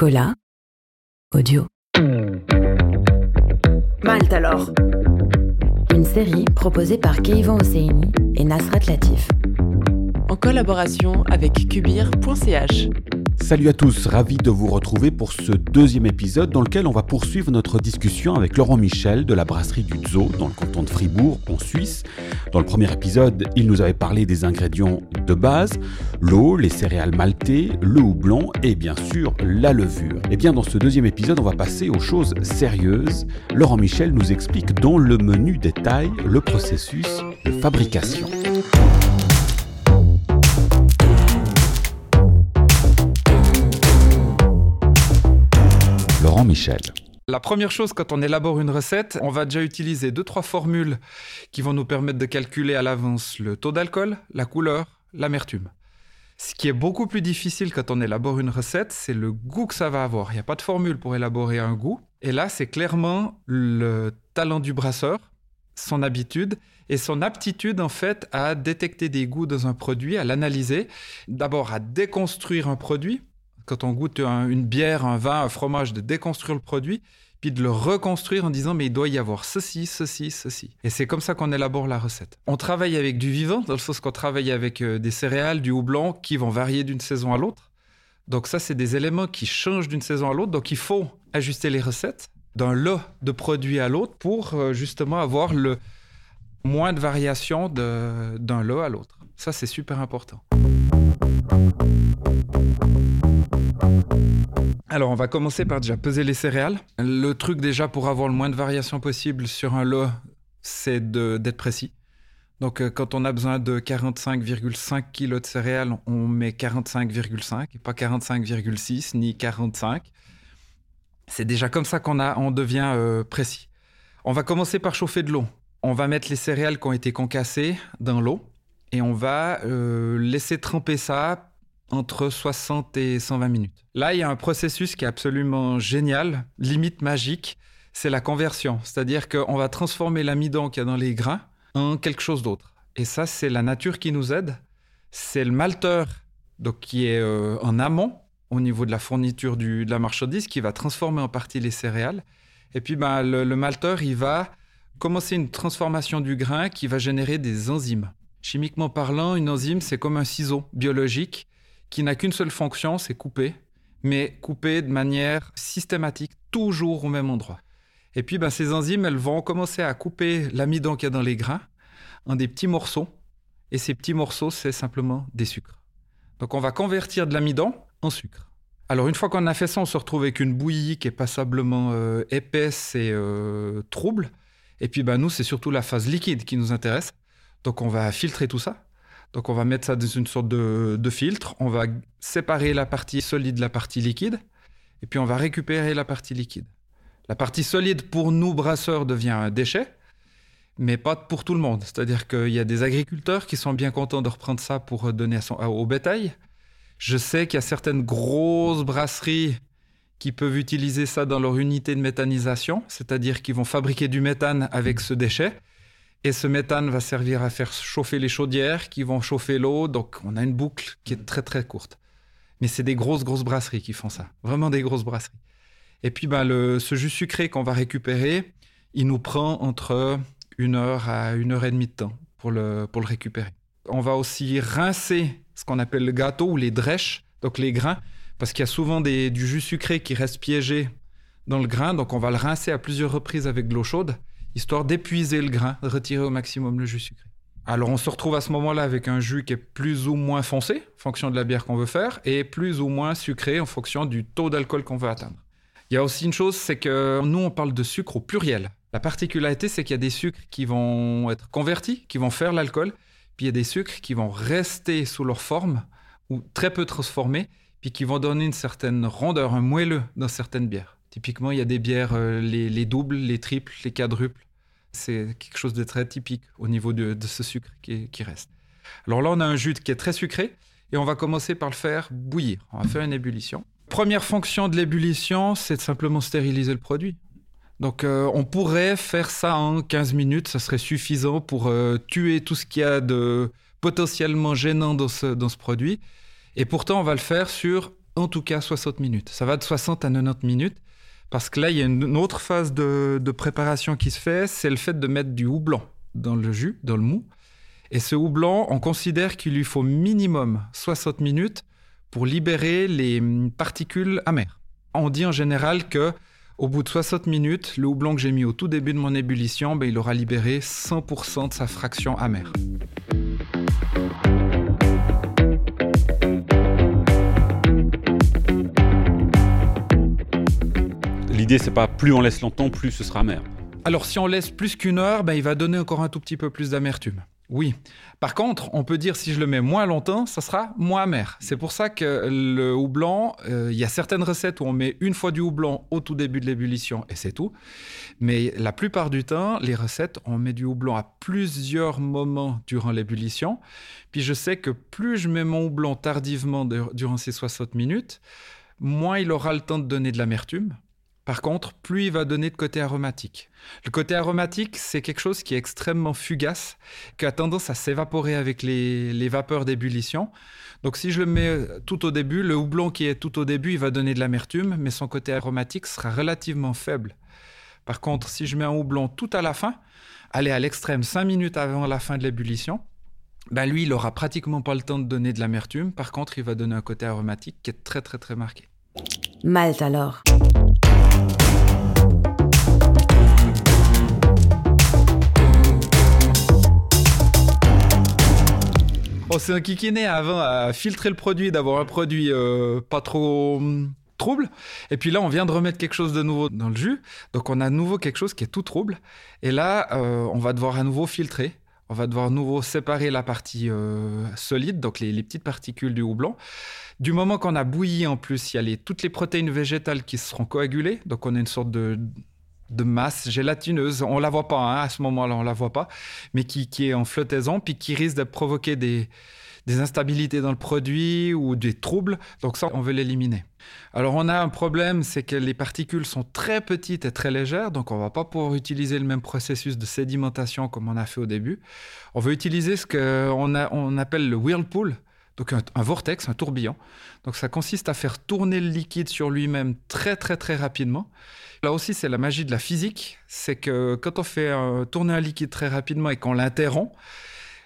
Cola. Audio. Malte alors. Une série proposée par Keivan Hosseini et Nasrat Latif. En collaboration avec Cubir.ch. Salut à tous, ravi de vous retrouver pour ce deuxième épisode dans lequel on va poursuivre notre discussion avec Laurent Michel de la brasserie du Zoo dans le canton de Fribourg en Suisse. Dans le premier épisode, il nous avait parlé des ingrédients de base, l'eau, les céréales maltées, le houblon et bien sûr la levure. Et bien dans ce deuxième épisode, on va passer aux choses sérieuses. Laurent Michel nous explique dans le menu détail le processus de fabrication. Michel. La première chose, quand on élabore une recette, on va déjà utiliser deux, trois formules qui vont nous permettre de calculer à l'avance le taux d'alcool, la couleur, l'amertume. Ce qui est beaucoup plus difficile quand on élabore une recette, c'est le goût que ça va avoir. Il n'y a pas de formule pour élaborer un goût. Et là, c'est clairement le talent du brasseur, son habitude et son aptitude en fait à détecter des goûts dans un produit, à l'analyser, d'abord à déconstruire un produit quand on goûte une bière, un vin, un fromage, de déconstruire le produit, puis de le reconstruire en disant mais il doit y avoir ceci, ceci, ceci. Et c'est comme ça qu'on élabore la recette. On travaille avec du vivant, dans le sens qu'on travaille avec euh, des céréales, du houblon, qui vont varier d'une saison à l'autre. Donc ça, c'est des éléments qui changent d'une saison à l'autre. Donc il faut ajuster les recettes d'un lot de produits à l'autre pour euh, justement avoir le moins de variation d'un lot à l'autre. Ça, c'est super important. Alors, on va commencer par déjà peser les céréales. Le truc déjà pour avoir le moins de variation possible sur un lot, c'est d'être précis. Donc, euh, quand on a besoin de 45,5 kg de céréales, on met 45,5 et pas 45,6 ni 45. C'est déjà comme ça qu'on on devient euh, précis. On va commencer par chauffer de l'eau. On va mettre les céréales qui ont été concassées dans l'eau et on va euh, laisser tremper ça entre 60 et 120 minutes. Là, il y a un processus qui est absolument génial, limite magique, c'est la conversion. C'est-à-dire qu'on va transformer l'amidon qu'il y a dans les grains en quelque chose d'autre. Et ça, c'est la nature qui nous aide. C'est le malteur donc, qui est euh, en amont au niveau de la fourniture de la marchandise qui va transformer en partie les céréales. Et puis, ben, le, le malteur, il va commencer une transformation du grain qui va générer des enzymes. Chimiquement parlant, une enzyme, c'est comme un ciseau biologique qui n'a qu'une seule fonction, c'est couper, mais couper de manière systématique, toujours au même endroit. Et puis, ben, ces enzymes, elles vont commencer à couper l'amidon qu'il y a dans les grains en des petits morceaux. Et ces petits morceaux, c'est simplement des sucres. Donc, on va convertir de l'amidon en sucre. Alors, une fois qu'on a fait ça, on se retrouve avec une bouillie qui est passablement euh, épaisse et euh, trouble. Et puis, ben, nous, c'est surtout la phase liquide qui nous intéresse. Donc, on va filtrer tout ça. Donc on va mettre ça dans une sorte de, filtre, on va séparer la partie solide de la partie liquide, et puis on va récupérer la partie liquide. La partie solide pour nous brasseurs devient un déchet, mais pas pour tout le monde. C'est-à-dire qu'il y a des agriculteurs qui sont bien contents de reprendre ça pour donner au bétail. Je sais qu'il y a certaines grosses brasseries qui peuvent utiliser ça dans leur unité de méthanisation, c'est-à-dire qu'ils vont fabriquer du méthane avec ce déchet et ce méthane va servir à faire chauffer les chaudières qui vont chauffer l'eau. Donc, on a une boucle qui est très, très courte. Mais c'est des grosses, grosses brasseries qui font ça. Vraiment des grosses brasseries. Et puis, ben, le, ce jus sucré qu'on va récupérer, il nous prend entre une heure à une heure et demie de temps pour le, pour le récupérer. On va aussi rincer ce qu'on appelle le gâteau ou les drèches, donc les grains, parce qu'il y a souvent du jus sucré qui reste piégé dans le grain. Donc, on va le rincer à plusieurs reprises avec de l'eau chaude histoire d'épuiser le grain, de retirer au maximum le jus sucré. Alors on se retrouve à ce moment-là avec un jus qui est plus ou moins foncé, en fonction de la bière qu'on veut faire, et plus ou moins sucré en fonction du taux d'alcool qu'on veut atteindre. Il y a aussi une chose, c'est que nous on parle de sucre au pluriel. La particularité, c'est qu'il y a des sucres qui vont être convertis, qui vont faire l'alcool, puis il y a des sucres qui vont rester sous leur forme, ou très peu transformés, puis qui vont donner une certaine rondeur, un moelleux dans certaines bières. Typiquement, il y a des bières, euh, les, doubles, les triples, les quadruples. C'est quelque chose de très typique au niveau de, ce sucre qui, reste. Alors là, on a un jus qui est très sucré et on va commencer par le faire bouillir. On va faire une ébullition. Première fonction de l'ébullition, c'est de simplement stériliser le produit. Donc euh, on pourrait faire ça en 15 minutes, ça serait suffisant pour euh, tuer tout ce qu'il y a de potentiellement gênant dans ce, dans ce produit. Et pourtant, on va le faire sur en tout cas 60 minutes. Ça va de 60 à 90 minutes. Parce que là, il y a une autre phase de, de préparation qui se fait, c'est le fait de mettre du houblon dans le jus, dans le mou. Et ce houblon, on considère qu'il lui faut minimum 60 minutes pour libérer les particules amères. On dit en général que au bout de 60 minutes, le houblon que j'ai mis au tout début de mon ébullition, ben, il aura libéré 100% de sa fraction amère. C'est pas plus on laisse longtemps, plus ce sera amer. Alors si on laisse plus qu'une heure, ben, il va donner encore un tout petit peu plus d'amertume. Oui. Par contre, on peut dire si je le mets moins longtemps, ça sera moins amer. C'est pour ça que le houblon, euh, il y a certaines recettes où on met une fois du houblon au tout début de l'ébullition et c'est tout. Mais la plupart du temps, les recettes, on met du houblon à plusieurs moments durant l'ébullition. Puis je sais que plus je mets mon houblon tardivement durant ces 60 minutes, moins il aura le temps de donner de l'amertume. Par contre, plus il va donner de côté aromatique. Le côté aromatique, c'est quelque chose qui est extrêmement fugace, qui a tendance à s'évaporer avec les, vapeurs d'ébullition. Donc si je le mets tout au début, le houblon qui est tout au début, il va donner de l'amertume, mais son côté aromatique sera relativement faible. Par contre, si je mets un houblon tout à la fin, aller à l'extrême 5 minutes avant la fin de l'ébullition, ben lui, il aura pratiquement pas le temps de donner de l'amertume. Par contre, il va donner un côté aromatique qui est très très très marqué. Malte alors. On s'est enquiquiné avant à filtrer le produit, d'avoir un produit euh, pas trop hum, trouble. Et puis là, on vient de remettre quelque chose de nouveau dans le jus. Donc on a à nouveau quelque chose qui est tout trouble. Et là, euh, on va devoir à nouveau filtrer. On va devoir nouveau séparer la partie euh, solide, donc les, petites particules du houblon. Du moment qu'on a bouilli en plus, il y a les, toutes les protéines végétales qui seront coagulées. Donc on a une sorte de, de masse gélatineuse. On la voit pas hein, à ce moment-là, on la voit pas, mais qui, est en flottaison, puis qui risque de provoquer des, instabilités dans le produit ou des troubles. Donc ça, on veut l'éliminer. Alors on a un problème, c'est que les particules sont très petites et très légères, donc on va pas pouvoir utiliser le même processus de sédimentation comme on a fait au début. On veut utiliser ce qu'on on appelle le whirlpool, donc un, un, vortex, un tourbillon. Donc ça consiste à faire tourner le liquide sur lui-même très très très rapidement. Là aussi, c'est la magie de la physique. C'est que quand on fait tourner un liquide très rapidement et qu'on l'interrompt,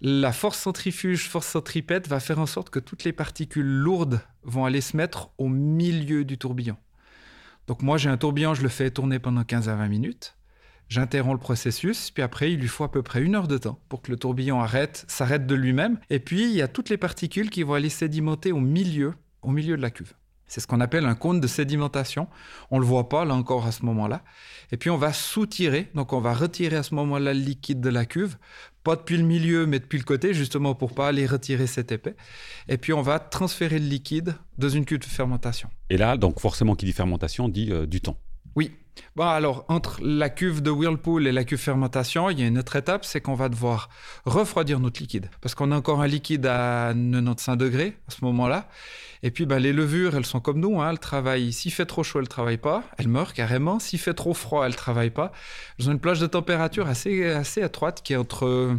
la force centrifuge, force centripète va faire en sorte que toutes les particules lourdes vont aller se mettre au milieu du tourbillon. Donc moi, j'ai un tourbillon, je le fais tourner pendant 15 à 20 minutes. J'interromps le processus, puis après, il lui faut à peu près une heure de temps pour que le tourbillon arrête, s'arrête de lui-même. Et puis, il y a toutes les particules qui vont aller sédimenter au milieu, au milieu de la cuve. C'est ce qu'on appelle un cône de sédimentation. On le voit pas là encore à ce moment-là. Et puis on va soutirer, donc on va retirer à ce moment-là le liquide de la cuve, pas depuis le milieu mais depuis le côté justement pour pas aller retirer cet épais. Et puis on va transférer le liquide dans une cuve de fermentation. Et là, donc forcément qui dit fermentation dit euh, du temps. Oui. Bon, alors, entre la cuve de Whirlpool et la cuve fermentation, il y a une autre étape, c'est qu'on va devoir refroidir notre liquide. Parce qu'on a encore un liquide à 95 degrés à ce moment-là. Et puis, bah, les levures, elles sont comme nous. Hein, elles travaillent. S'il fait trop chaud, elles ne travaillent pas. Elles meurent carrément. S'il fait trop froid, elles ne travaillent pas. Elles ont une plage de température assez, assez étroite qui est entre,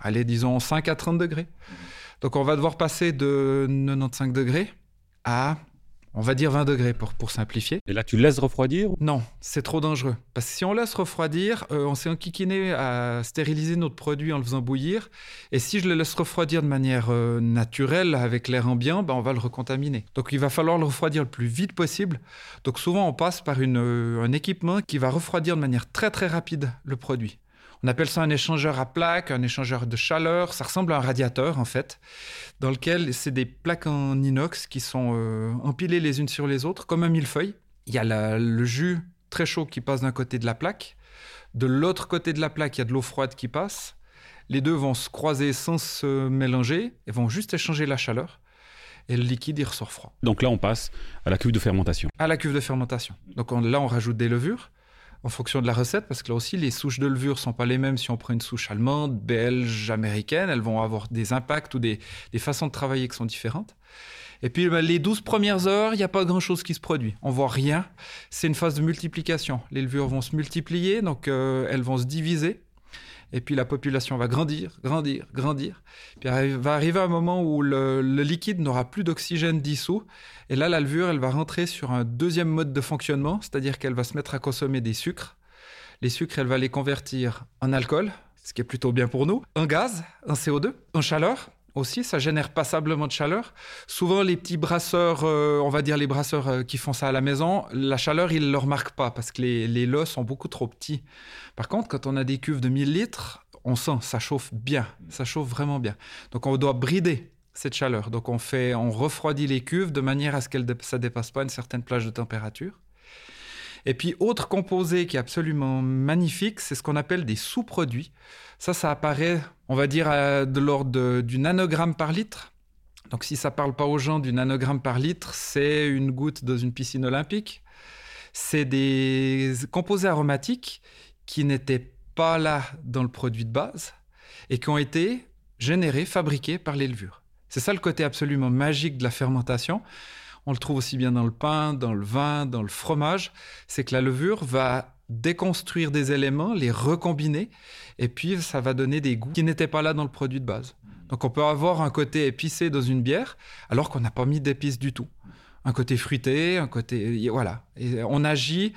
allez, disons, 5 à 30 degrés. Donc, on va devoir passer de 95 degrés à on va dire 20 degrés pour, pour simplifier. Et là, tu laisses refroidir Non, c'est trop dangereux. Parce que si on laisse refroidir, euh, on s'est enquiquiné à stériliser notre produit en le faisant bouillir. Et si je le laisse refroidir de manière euh, naturelle, avec l'air ambiant, ben, on va le recontaminer. Donc il va falloir le refroidir le plus vite possible. Donc souvent, on passe par une, euh, un équipement qui va refroidir de manière très très rapide le produit. On appelle ça un échangeur à plaques, un échangeur de chaleur. Ça ressemble à un radiateur, en fait, dans lequel c'est des plaques en inox qui sont euh, empilées les unes sur les autres, comme un millefeuille. Il y a le jus très chaud qui passe d'un côté de la plaque. De l'autre côté de la plaque, il y a de l'eau froide qui passe. Les deux vont se croiser sans se mélanger et vont juste échanger la chaleur. Et le liquide, il ressort froid. Donc là, on passe à la cuve de fermentation. À la cuve de fermentation. Donc là, on rajoute des levures en fonction de la recette, parce que là aussi, les souches de levure sont pas les mêmes si on prend une souche allemande, belge, américaine. Elles vont avoir des impacts ou des, façons de travailler qui sont différentes. Et puis, ben, les 12 premières heures, il n'y a pas grand-chose qui se produit. On voit rien. C'est une phase de multiplication. Les levures vont se multiplier, donc euh, elles vont se diviser. Et puis la population va grandir, grandir, grandir. Puis va arriver un moment où le, liquide n'aura plus d'oxygène dissous. Et là, la levure, elle va rentrer sur un deuxième mode de fonctionnement, c'est-à-dire qu'elle va se mettre à consommer des sucres. Les sucres, elle va les convertir en alcool, ce qui est plutôt bien pour nous, en gaz, en CO2, en chaleur aussi, ça génère passablement de chaleur. Souvent, les petits brasseurs, euh, on va dire les brasseurs euh, qui font ça à la maison, la chaleur, ils ne le remarquent pas parce que les, les lots sont beaucoup trop petits. Par contre, quand on a des cuves de 1000 litres, on sent, ça chauffe bien, ça chauffe vraiment bien. Donc, on doit brider cette chaleur. Donc, on fait, on refroidit les cuves de manière à ce que ça dépasse pas une certaine plage de température. Et puis, autre composé qui est absolument magnifique, c'est ce qu'on appelle des sous-produits. Ça, ça apparaît, on va dire, de l'ordre du nanogramme par litre. Donc, si ça parle pas aux gens du nanogramme par litre, c'est une goutte dans une piscine olympique. C'est des composés aromatiques qui n'étaient pas là dans le produit de base et qui ont été générés, fabriqués par les levures. C'est ça le côté absolument magique de la fermentation. On le trouve aussi bien dans le pain, dans le vin, dans le fromage. C'est que la levure va déconstruire des éléments, les recombiner, et puis ça va donner des goûts qui n'étaient pas là dans le produit de base. Donc on peut avoir un côté épicé dans une bière, alors qu'on n'a pas mis d'épices du tout. Un côté fruité, un côté... Voilà. On agit,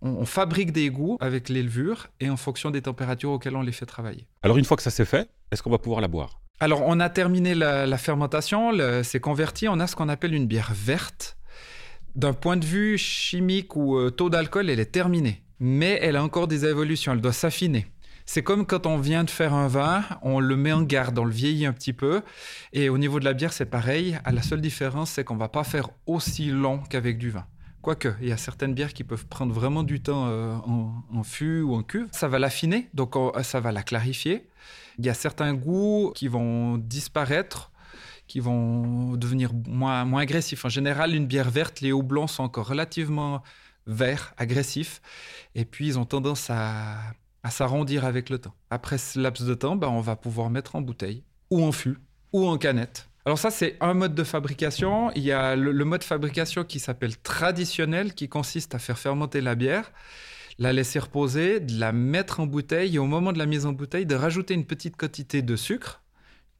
on, fabrique des goûts avec les levures, et en fonction des températures auxquelles on les fait travailler. Alors une fois que ça c'est fait, est-ce qu'on va pouvoir la boire? Alors, on a terminé la, fermentation, c'est converti, on a ce qu'on appelle une bière verte. D'un point de vue chimique ou euh, taux d'alcool, elle est terminée. Mais elle a encore des évolutions, elle doit s'affiner. C'est comme quand on vient de faire un vin, on le met en garde, on le vieillit un petit peu. Et au niveau de la bière, c'est pareil. La seule différence, c'est qu'on va pas faire aussi long qu'avec du vin. Quoique, il y a certaines bières qui peuvent prendre vraiment du temps euh, en, fût ou en cuve. Ça va l'affiner, donc ça va la clarifier. Il y a certains goûts qui vont disparaître, qui vont devenir moins, moins agressifs. En général, une bière verte, les houblons sont encore relativement verts, agressifs, et puis ils ont tendance à, s'arrondir avec le temps. Après ce laps de temps, ben, on va pouvoir mettre en bouteille, ou en fût, ou en canette. Alors ça, c'est un mode de fabrication. Il y a le, le mode de fabrication qui s'appelle traditionnel, qui consiste à faire fermenter la bière la laisser reposer, de la mettre en bouteille et au moment de la mise en bouteille, de rajouter une petite quantité de sucre,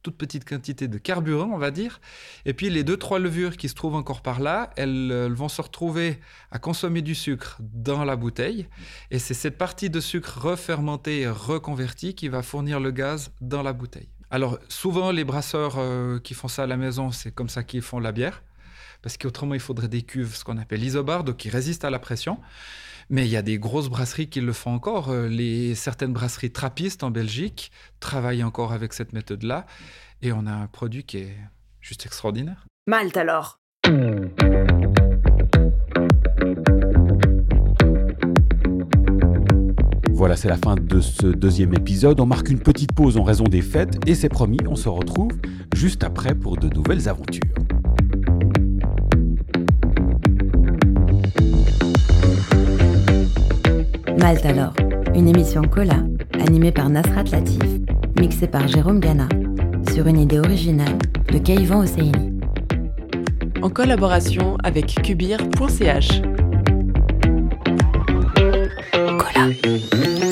toute petite quantité de carburant, on va dire. Et puis les deux, trois levures qui se trouvent encore par là, elles, vont se retrouver à consommer du sucre dans la bouteille. Et c'est cette partie de sucre refermentée et reconvertie qui va fournir le gaz dans la bouteille. Alors souvent, les brasseurs euh, qui font ça à la maison, c'est comme ça qu'ils font la bière. Parce qu'autrement, il faudrait des cuves, ce qu'on appelle isobar, donc qui résistent à la pression. Mais il y a des grosses brasseries qui le font encore. Euh, les, certaines brasseries trappistes en Belgique travaillent encore avec cette méthode-là. Et on a un produit qui est juste extraordinaire. Malte alors Voilà, c'est la fin de ce deuxième épisode. On marque une petite pause en raison des fêtes et c'est promis, on se retrouve juste après pour de nouvelles aventures. Malte alors, une émission Cola, animée par Nasrat Latif, mixée par Jérôme Gana, sur une idée originale de Keivan Hosseini. En collaboration avec Kubir.ch. Cola.